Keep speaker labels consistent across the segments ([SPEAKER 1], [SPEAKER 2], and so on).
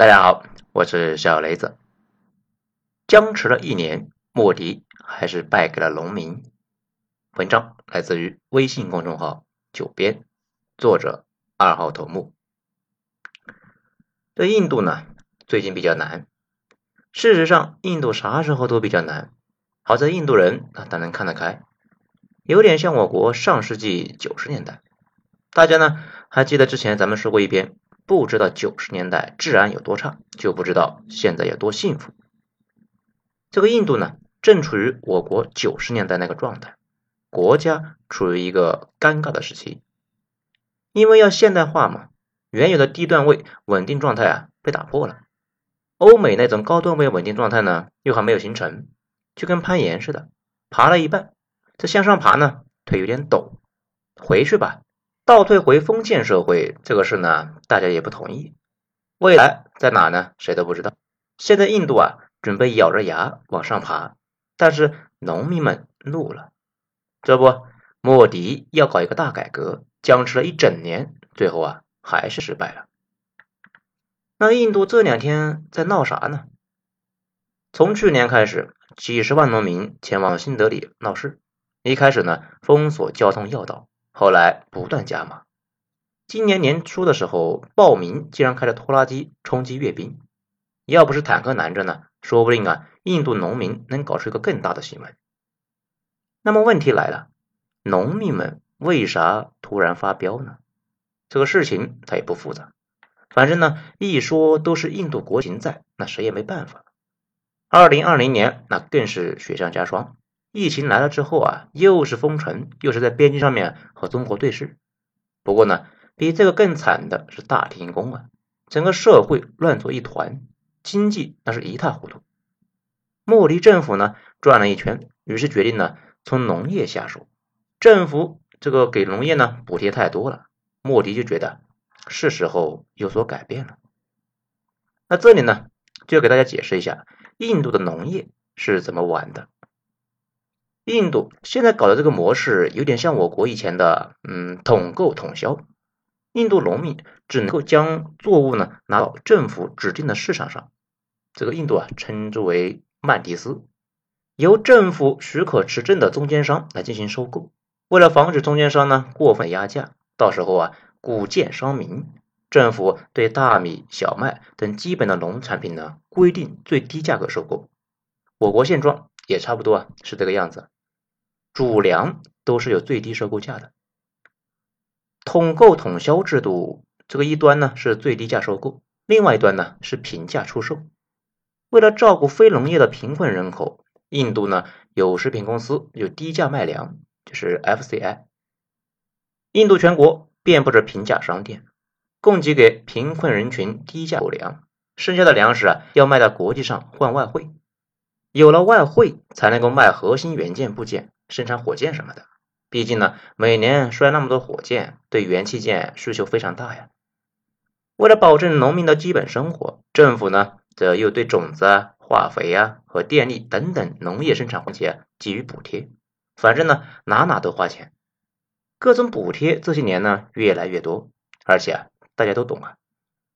[SPEAKER 1] 大家好，我是小雷子。僵持了一年，莫迪还是败给了农民。文章来自于微信公众号“九编”，作者二号头目。这印度呢，最近比较难。事实上，印度啥时候都比较难。好在印度人啊，他能看得开，有点像我国上世纪九十年代。大家呢还记得之前咱们说过一篇。不知道九十年代治安有多差，就不知道现在有多幸福。这个印度呢，正处于我国九十年代那个状态，国家处于一个尴尬的时期。因为要现代化嘛，原有的低段位稳定状态啊被打破了。欧美那种高段位稳定状态呢，又还没有形成，就跟攀岩似的，爬了一半，这向上爬呢，腿有点抖，回去吧。倒退回封建社会这个事呢，大家也不同意。未来在哪呢？谁都不知道。现在印度啊，准备咬着牙往上爬，但是农民们怒了。这不，莫迪要搞一个大改革，僵持了一整年，最后啊，还是失败了。那印度这两天在闹啥呢？从去年开始，几十万农民前往新德里闹事。一开始呢，封锁交通要道。后来不断加码，今年年初的时候，暴民竟然开着拖拉机冲击阅兵，要不是坦克拦着呢，说不定啊，印度农民能搞出一个更大的新闻。那么问题来了，农民们为啥突然发飙呢？这个事情它也不复杂，反正呢，一说都是印度国情在，那谁也没办法。二零二零年那更是雪上加霜。疫情来了之后啊，又是封城，又是在边境上面和中国对峙。不过呢，比这个更惨的是大停工啊，整个社会乱作一团，经济那是一塌糊涂。莫迪政府呢转了一圈，于是决定呢从农业下手。政府这个给农业呢补贴太多了，莫迪就觉得是时候有所改变了。那这里呢就要给大家解释一下印度的农业是怎么玩的。印度现在搞的这个模式有点像我国以前的，嗯，统购统销。印度农民只能够将作物呢拿到政府指定的市场上，这个印度啊称之为曼迪斯，由政府许可持证的中间商来进行收购。为了防止中间商呢过分压价，到时候啊谷贱伤民，政府对大米、小麦等基本的农产品呢规定最低价格收购。我国现状也差不多啊是这个样子。主粮都是有最低收购价的，统购统销制度，这个一端呢是最低价收购，另外一端呢是平价出售。为了照顾非农业的贫困人口，印度呢有食品公司有低价卖粮，就是 FCI。印度全国遍布着平价商店，供给给贫困人群低价购粮，剩下的粮食啊要卖到国际上换外汇，有了外汇才能够卖核心元件部件。生产火箭什么的，毕竟呢，每年摔那么多火箭，对元器件需求非常大呀。为了保证农民的基本生活，政府呢，则又对种子啊、化肥啊和电力等等农业生产环节给予补贴。反正呢，哪哪都花钱，各种补贴这些年呢越来越多，而且啊，大家都懂啊，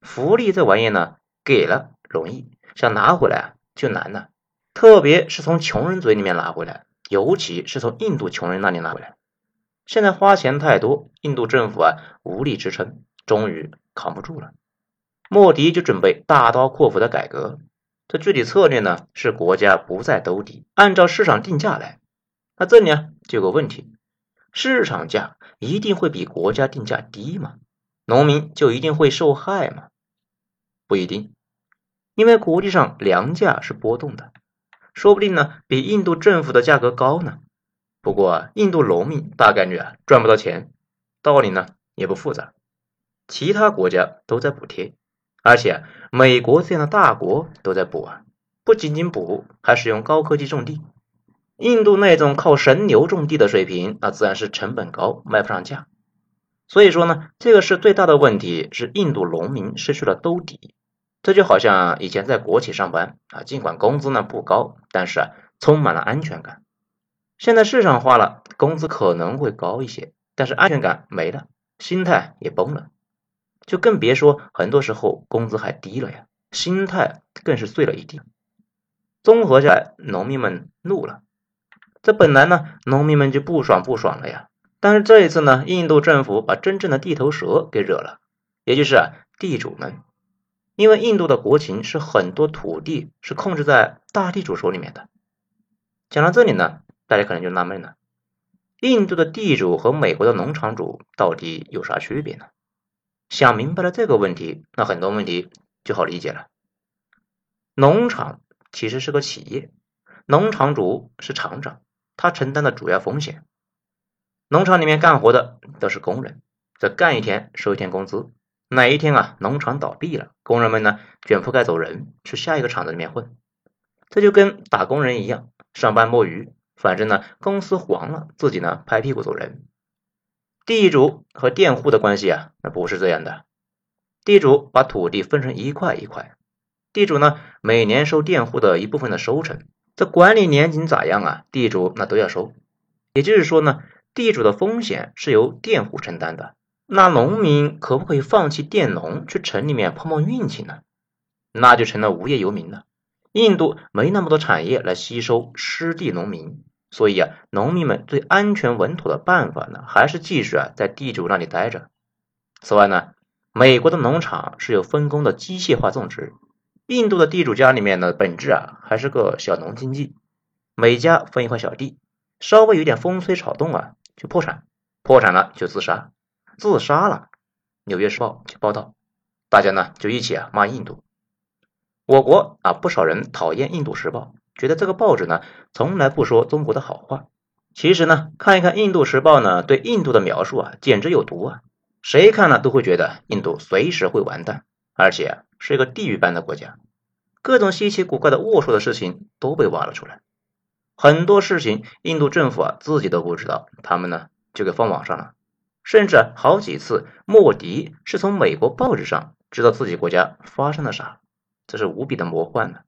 [SPEAKER 1] 福利这玩意呢，给了容易，想拿回来啊就难了，特别是从穷人嘴里面拿回来。尤其是从印度穷人那里拿回来，现在花钱太多，印度政府啊无力支撑，终于扛不住了。莫迪就准备大刀阔斧的改革，这具体策略呢是国家不再兜底，按照市场定价来。那这里啊就有个问题，市场价一定会比国家定价低吗？农民就一定会受害吗？不一定，因为国际上粮价是波动的。说不定呢，比印度政府的价格高呢。不过印度农民大概率啊赚不到钱，道理呢也不复杂。其他国家都在补贴，而且美国这样的大国都在补啊，不仅仅补，还使用高科技种地。印度那种靠神牛种地的水平，那自然是成本高，卖不上价。所以说呢，这个是最大的问题，是印度农民失去了兜底。这就好像以前在国企上班啊，尽管工资呢不高，但是啊充满了安全感。现在市场化了，工资可能会高一些，但是安全感没了，心态也崩了，就更别说很多时候工资还低了呀，心态更是碎了一地。综合下来，农民们怒了。这本来呢，农民们就不爽不爽了呀。但是这一次呢，印度政府把真正的地头蛇给惹了，也就是啊地主们。因为印度的国情是很多土地是控制在大地主手里面的。讲到这里呢，大家可能就纳闷了：印度的地主和美国的农场主到底有啥区别呢？想明白了这个问题，那很多问题就好理解了。农场其实是个企业，农场主是厂长，他承担的主要风险。农场里面干活的都是工人，这干一天收一天工资。哪一天啊，农场倒闭了，工人们呢卷铺盖走人，去下一个厂子里面混。这就跟打工人一样，上班摸鱼，反正呢公司黄了，自己呢拍屁股走人。地主和佃户的关系啊，那不是这样的。地主把土地分成一块一块，地主呢每年收佃户的一部分的收成，这管理年景咋样啊，地主那都要收。也就是说呢，地主的风险是由佃户承担的。那农民可不可以放弃佃农，去城里面碰碰运气呢？那就成了无业游民了。印度没那么多产业来吸收失地农民，所以啊，农民们最安全稳妥的办法呢，还是继续啊在地主那里待着。此外呢，美国的农场是有分工的机械化种植，印度的地主家里面呢，本质啊还是个小农经济，每家分一块小地，稍微有点风吹草动啊就破产，破产了就自杀。自杀了，《纽约时报》就报道，大家呢就一起啊骂印度。我国啊不少人讨厌《印度时报》，觉得这个报纸呢从来不说中国的好话。其实呢，看一看《印度时报》呢对印度的描述啊，简直有毒啊！谁看了都会觉得印度随时会完蛋，而且啊是一个地狱般的国家。各种稀奇古怪的龌龊的事情都被挖了出来，很多事情印度政府啊自己都不知道，他们呢就给放网上了。甚至好几次，莫迪是从美国报纸上知道自己国家发生了啥，这是无比的魔幻呢。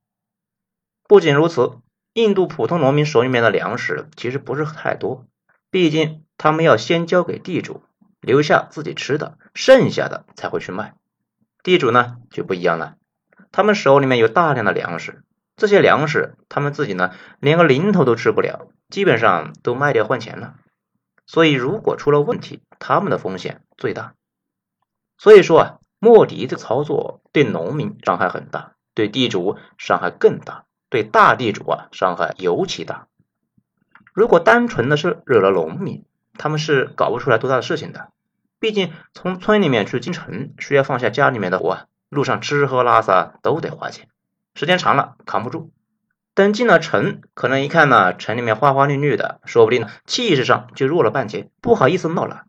[SPEAKER 1] 不仅如此，印度普通农民手里面的粮食其实不是太多，毕竟他们要先交给地主，留下自己吃的，剩下的才会去卖。地主呢就不一样了，他们手里面有大量的粮食，这些粮食他们自己呢连个零头都吃不了，基本上都卖掉换钱了。所以，如果出了问题，他们的风险最大。所以说啊，莫迪的操作对农民伤害很大，对地主伤害更大，对大地主啊伤害尤其大。如果单纯的是惹了农民，他们是搞不出来多大的事情的。毕竟从村里面去进城，需要放下家里面的活，路上吃喝拉撒都得花钱，时间长了扛不住。等进了城，可能一看呢，城里面花花绿绿的，说不定呢气势上就弱了半截，不好意思闹了。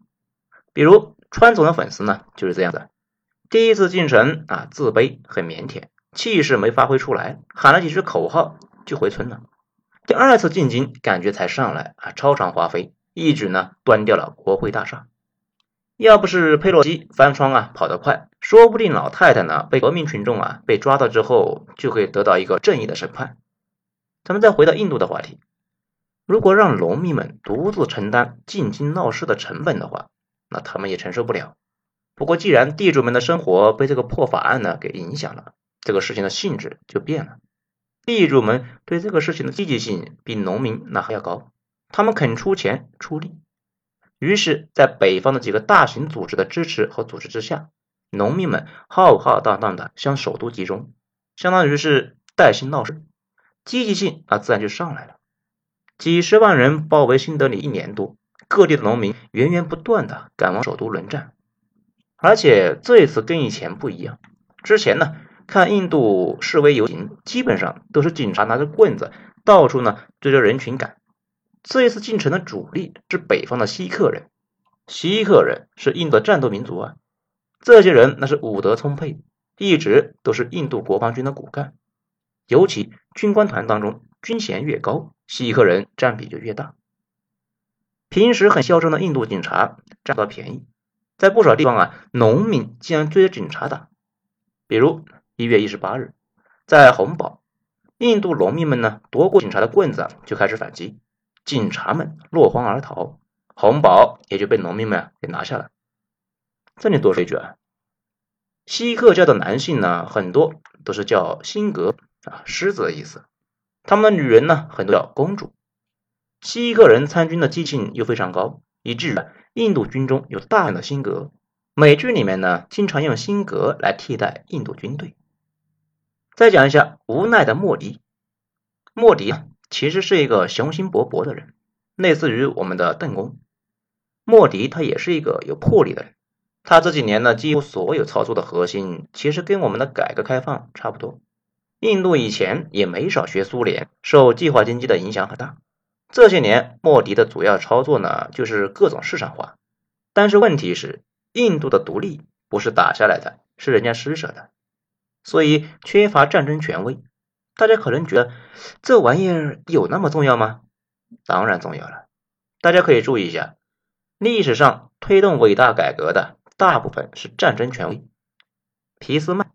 [SPEAKER 1] 比如川总的粉丝呢，就是这样的。第一次进城啊，自卑很腼腆，气势没发挥出来，喊了几句口号就回村了。第二次进京，感觉才上来啊，超常发挥，一举呢端掉了国会大厦。要不是佩洛西翻窗啊跑得快，说不定老太太呢被革命群众啊被抓到之后，就会得到一个正义的审判。咱们再回到印度的话题，如果让农民们独自承担进京闹事的成本的话，那他们也承受不了。不过，既然地主们的生活被这个破法案呢给影响了，这个事情的性质就变了。地主们对这个事情的积极性比农民那还要高，他们肯出钱出力。于是，在北方的几个大型组织的支持和组织之下，农民们浩浩荡荡的向首都集中，相当于是带薪闹事。积极性啊，自然就上来了。几十万人包围新德里一年多，各地的农民源源不断的赶往首都轮战。而且这一次跟以前不一样，之前呢，看印度示威游行，基本上都是警察拿着棍子到处呢追着人群赶。这一次进城的主力是北方的锡克人，锡克人是印度战斗民族啊，这些人那是武德充沛，一直都是印度国防军的骨干。尤其军官团当中，军衔越高，锡克人占比就越大。平时很嚣张的印度警察占到便宜，在不少地方啊，农民竟然追着警察打。比如一月一十八日，在红堡，印度农民们呢夺过警察的棍子，就开始反击，警察们落荒而逃，红堡也就被农民们给拿下了。这里多说一句啊，锡克教的男性呢，很多都是叫辛格啊，狮子的意思。他们的女人呢，很多叫公主。西克人参军的激情又非常高，以至于印度军中有大量的辛格。美剧里面呢，经常用辛格来替代印度军队。再讲一下无奈的莫迪。莫迪啊，其实是一个雄心勃勃的人，类似于我们的邓公。莫迪他也是一个有魄力的人。他这几年呢，几乎所有操作的核心，其实跟我们的改革开放差不多。印度以前也没少学苏联，受计划经济的影响很大。这些年，莫迪的主要操作呢，就是各种市场化。但是问题是，印度的独立不是打下来的，是人家施舍的，所以缺乏战争权威。大家可能觉得这玩意儿有那么重要吗？当然重要了。大家可以注意一下，历史上推动伟大改革的。大部分是战争权威，皮斯曼、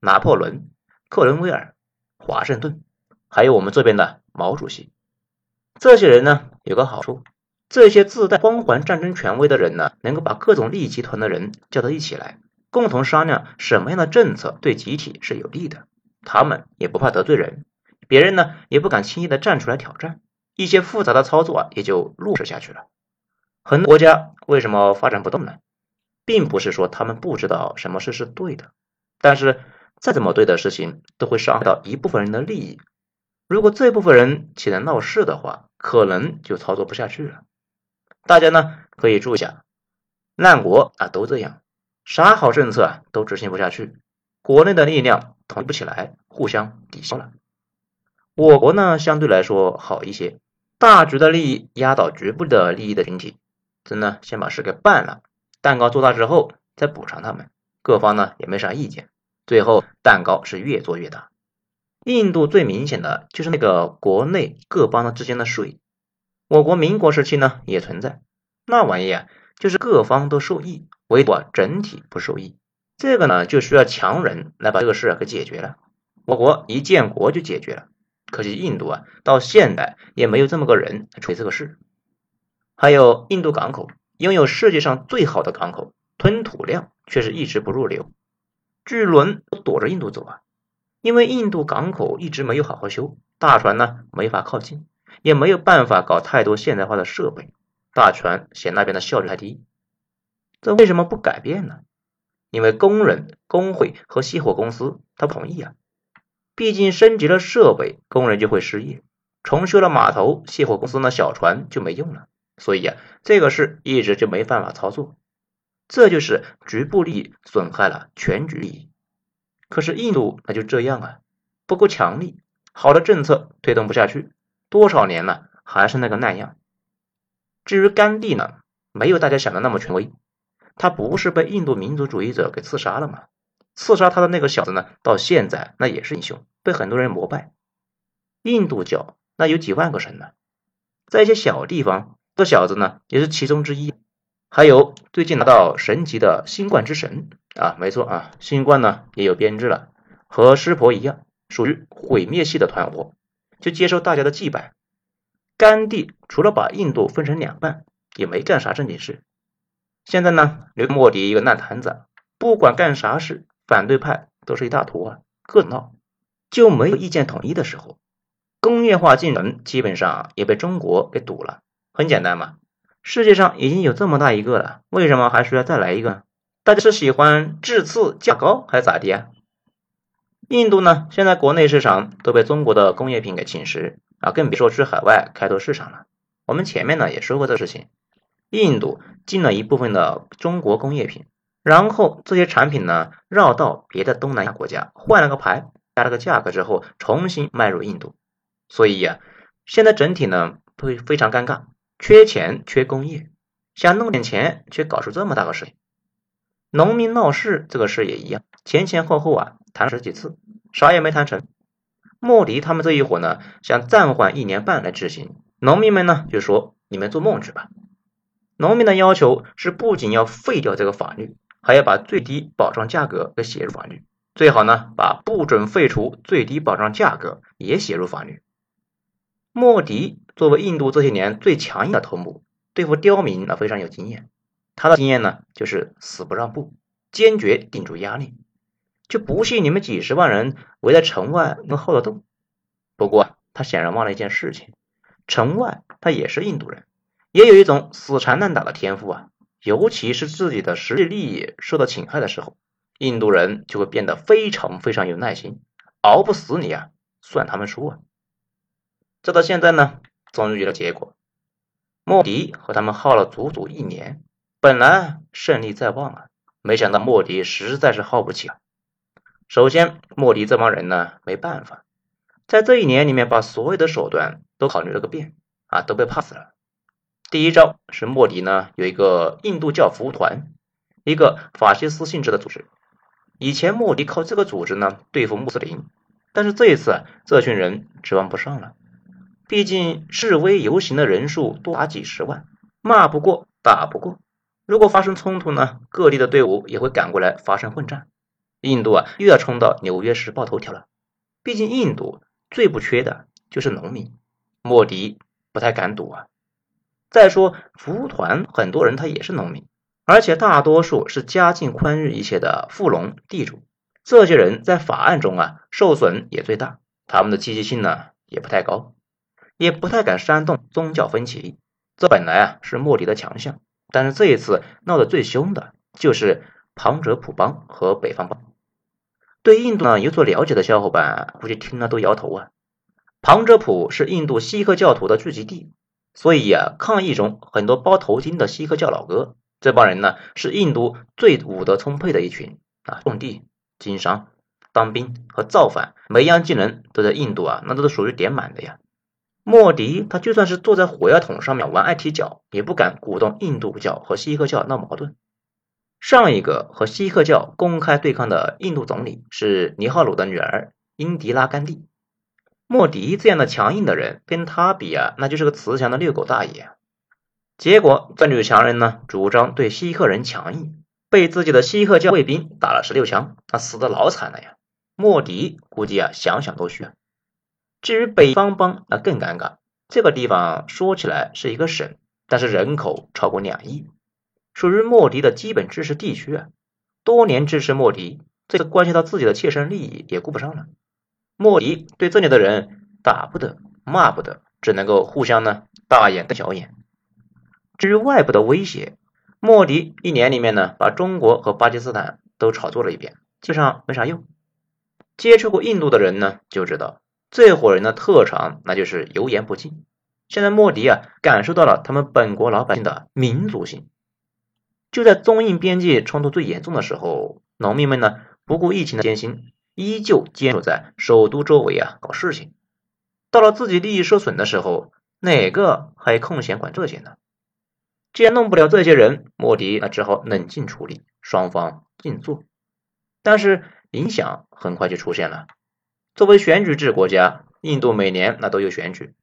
[SPEAKER 1] 拿破仑、克伦威尔、华盛顿，还有我们这边的毛主席。这些人呢有个好处，这些自带光环战争权威的人呢，能够把各种利益集团的人叫到一起来，共同商量什么样的政策对集体是有利的。他们也不怕得罪人，别人呢也不敢轻易的站出来挑战，一些复杂的操作啊也就落实下去了。很多国家为什么发展不动呢？并不是说他们不知道什么事是对的，但是再怎么对的事情都会伤害到一部分人的利益。如果这部分人起来闹事的话，可能就操作不下去了。大家呢可以注意下，烂国啊都这样，啥好政策啊都执行不下去，国内的力量统一不起来，互相抵消了。我国呢相对来说好一些，大局的利益压倒局部的利益的群体，真的先把事给办了。蛋糕做大之后再补偿他们，各方呢也没啥意见，最后蛋糕是越做越大。印度最明显的就是那个国内各邦之间的税，我国民国时期呢也存在，那玩意啊就是各方都受益，唯独啊整体不受益。这个呢就需要强人来把这个事给解决了。我国一建国就解决了，可惜印度啊到现在也没有这么个人来处理这个事。还有印度港口。拥有世界上最好的港口，吞吐量却是一直不入流，巨轮都躲着印度走啊！因为印度港口一直没有好好修，大船呢没法靠近，也没有办法搞太多现代化的设备，大船嫌那边的效率太低。这为什么不改变呢？因为工人、工会和熄火公司他不同意啊！毕竟升级了设备，工人就会失业；重修了码头，熄火公司那小船就没用了。所以啊，这个事一直就没办法操作，这就是局部利益损害了全局利益。可是印度那就这样啊，不够强力，好的政策推动不下去，多少年了还是那个那样。至于甘地呢，没有大家想的那么权威，他不是被印度民族主义者给刺杀了吗？刺杀他的那个小子呢，到现在那也是英雄，被很多人膜拜。印度教那有几万个神呢，在一些小地方。这小子呢，也是其中之一。还有最近拿到神级的新冠之神啊，没错啊，新冠呢也有编制了，和湿婆一样，属于毁灭系的团伙，就接受大家的祭拜。甘地除了把印度分成两半，也没干啥正经事。现在呢，留莫迪一个烂摊子，不管干啥事，反对派都是一大坨啊，各闹，就没有意见统一的时候。工业化进程基本上也被中国给堵了。很简单嘛，世界上已经有这么大一个了，为什么还需要再来一个？大家是喜欢质次价高还是咋的啊？印度呢，现在国内市场都被中国的工业品给侵蚀啊，更别说去海外开拓市场了。我们前面呢也说过这事情，印度进了一部分的中国工业品，然后这些产品呢绕到别的东南亚国家换了个牌，加了个价格之后重新卖入印度，所以呀，现在整体呢会非常尴尬。缺钱，缺工业，想弄点钱，却搞出这么大个事情。农民闹事这个事也一样，前前后后啊谈十几次，啥也没谈成。莫迪他们这一伙呢，想暂缓一年半来执行。农民们呢就说：“你们做梦去吧！”农民的要求是，不仅要废掉这个法律，还要把最低保障价格给写入法律，最好呢把不准废除最低保障价格也写入法律。莫迪。作为印度这些年最强硬的头目，对付刁民那非常有经验。他的经验呢，就是死不让步，坚决顶住压力。就不信你们几十万人围在城外能耗得动。不过他显然忘了一件事情，城外他也是印度人，也有一种死缠烂打的天赋啊。尤其是自己的实际利益受到侵害的时候，印度人就会变得非常非常有耐心，熬不死你啊，算他们输啊。这到现在呢，终于有了结果。莫迪和他们耗了足足一年，本来胜利在望啊，没想到莫迪实在是耗不起了。首先，莫迪这帮人呢没办法，在这一年里面把所有的手段都考虑了个遍啊，都被 pass 了。第一招是莫迪呢有一个印度教服务团，一个法西斯性质的组织。以前莫迪靠这个组织呢对付穆斯林，但是这一次这群人指望不上了。毕竟示威游行的人数多达几十万，骂不过，打不过。如果发生冲突呢，各地的队伍也会赶过来发生混战。印度啊，又要冲到《纽约时报》头条了。毕竟印度最不缺的就是农民，莫迪不太敢赌啊。再说服务团很多人他也是农民，而且大多数是家境宽裕一些的富农地主。这些人在法案中啊受损也最大，他们的积极性呢也不太高。也不太敢煽动宗教分歧，这本来啊是莫迪的强项，但是这一次闹得最凶的就是旁遮普邦和北方邦。对印度呢有所了解的小伙伴，估计听了都摇头啊。旁遮普是印度锡克教徒的聚集地，所以啊，抗议中很多包头巾的锡克教老哥，这帮人呢是印度最武德充沛的一群啊，种地、经商、当兵和造反，每一样技能都在印度啊，那都是属于点满的呀。莫迪他就算是坐在火药桶上面玩爱踢脚，也不敢鼓动印度教和锡克教闹矛盾。上一个和锡克教公开对抗的印度总理是尼赫鲁的女儿英迪拉甘地。莫迪这样的强硬的人跟他比啊，那就是个慈祥的遛狗大爷。结果这女强人呢，主张对锡克人强硬，被自己的锡克教卫兵打了十六枪，他死的老惨了呀。莫迪估计啊，想想都虚。至于北方邦，那更尴尬。这个地方说起来是一个省，但是人口超过两亿，属于莫迪的基本支持地区啊。多年支持莫迪，这个关系到自己的切身利益也顾不上了。莫迪对这里的人打不得，骂不得，只能够互相呢大眼瞪小眼。至于外部的威胁，莫迪一年里面呢把中国和巴基斯坦都炒作了一遍，基本上没啥用。接触过印度的人呢就知道。这伙人的特长，那就是油盐不进。现在莫迪啊，感受到了他们本国老百姓的民族性。就在中印边界冲突最严重的时候，农民们呢不顾疫情的艰辛，依旧坚守在首都周围啊搞事情。到了自己利益受损的时候，哪个还空闲管这些呢？既然弄不了这些人，莫迪那只好冷静处理，双方静坐。但是影响很快就出现了。作为选举制国家，印度每年那都有选举。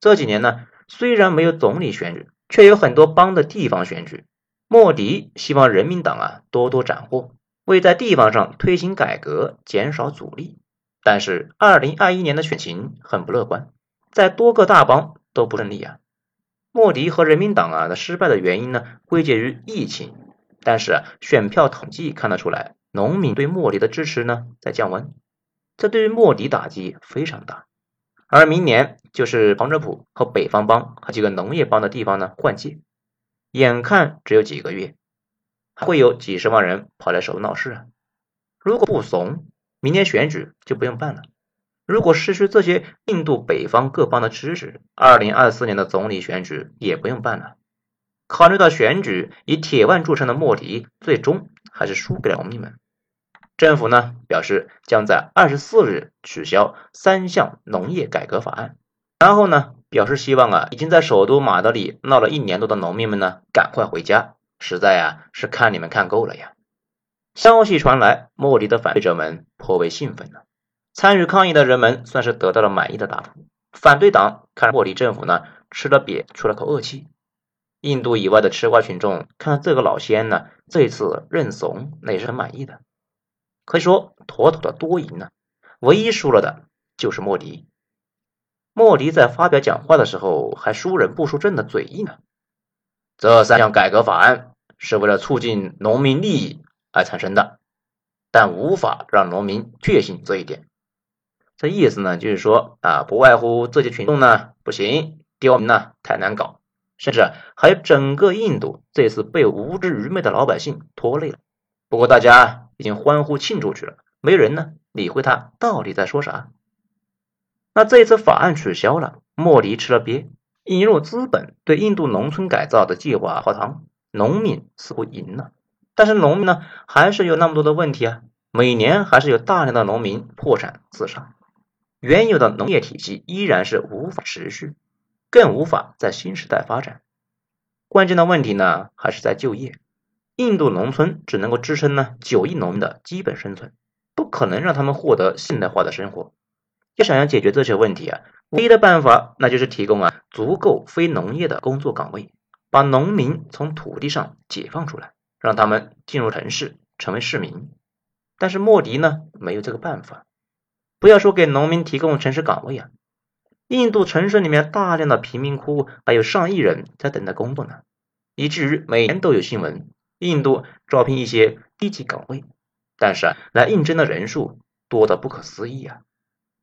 [SPEAKER 1] 这几年呢，虽然没有总理选举，却有很多邦的地方选举。莫迪希望人民党啊多多斩获，为在地方上推行改革减少阻力。但是，二零二一年的选情很不乐观，在多个大邦都不顺利啊。莫迪和人民党啊的失败的原因呢，归结于疫情。但是啊，选票统计看得出来，农民对莫迪的支持呢在降温。这对于莫迪打击非常大，而明年就是旁遮普和北方邦和几个农业邦的地方呢换届，眼看只有几个月，会有几十万人跑来首都闹事啊！如果不怂，明年选举就不用办了。如果失去这些印度北方各邦的支持，二零二四年的总理选举也不用办了。考虑到选举以铁腕著称的莫迪，最终还是输给了农民们。政府呢表示将在二十四日取消三项农业改革法案，然后呢表示希望啊已经在首都马德里闹了一年多的农民们呢赶快回家，实在啊是看你们看够了呀。消息传来，莫迪的反对者们颇为兴奋呢，参与抗议的人们算是得到了满意的答复。反对党看莫迪政府呢吃了瘪，出了口恶气。印度以外的吃瓜群众看到这个老仙呢这次认怂，那也是很满意的。可以说妥妥的多赢呢，唯一输了的就是莫迪。莫迪在发表讲话的时候还输人不输阵的嘴硬呢。这三项改革法案是为了促进农民利益而产生的，但无法让农民确信这一点。这意思呢，就是说啊，不外乎这些群众呢不行，刁民呢太难搞，甚至还有整个印度这次被无知愚昧的老百姓拖累了。不过大家已经欢呼庆祝去了，没人呢理会他到底在说啥。那这一次法案取消了，莫迪吃了瘪，引入资本对印度农村改造的计划泡汤，农民似乎赢了，但是农民呢还是有那么多的问题啊，每年还是有大量的农民破产自杀。原有的农业体系依然是无法持续，更无法在新时代发展。关键的问题呢，还是在就业。印度农村只能够支撑呢九亿农民的基本生存，不可能让他们获得现代化的生活。要想要解决这些问题啊，唯一的办法那就是提供啊足够非农业的工作岗位，把农民从土地上解放出来，让他们进入城市成为市民。但是莫迪呢，没有这个办法。不要说给农民提供城市岗位啊，印度城市里面大量的贫民窟，还有上亿人在等待工作呢，以至于每年都有新闻，印度招聘一些低级岗位，但是啊，来应征的人数多得不可思议啊，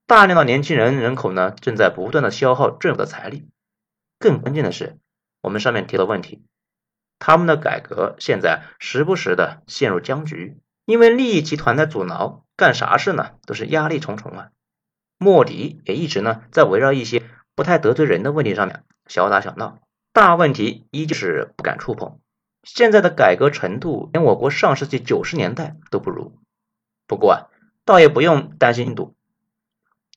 [SPEAKER 1] 大量的年轻人人口呢，正在不断的消耗政府的财力，更关键的是，我们上面提的问题，他们的改革现在时不时的陷入僵局。因为利益集团的阻挠，干啥事呢都是压力重重啊。莫迪也一直呢在围绕一些不太得罪人的问题上面小打小闹，大问题依旧是不敢触碰。现在的改革程度连我国上世纪九十年代都不如。不过啊，倒也不用担心印度。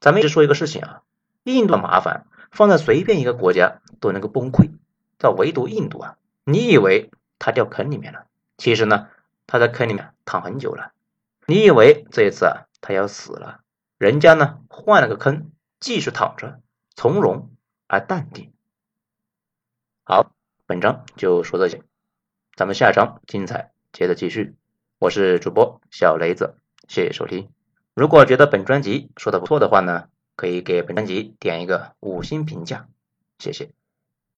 [SPEAKER 1] 咱们一直说一个事情啊，印度的麻烦放在随便一个国家都能够崩溃，但唯独印度啊，你以为他掉坑里面了，其实呢。他在坑里面躺很久了，你以为这一次啊他要死了？人家呢换了个坑，继续躺着，从容而淡定。好，本章就说这些，咱们下章精彩接着继续。我是主播小雷子，谢谢收听。如果觉得本专辑说的不错的话呢，可以给本专辑点一个五星评价，谢谢。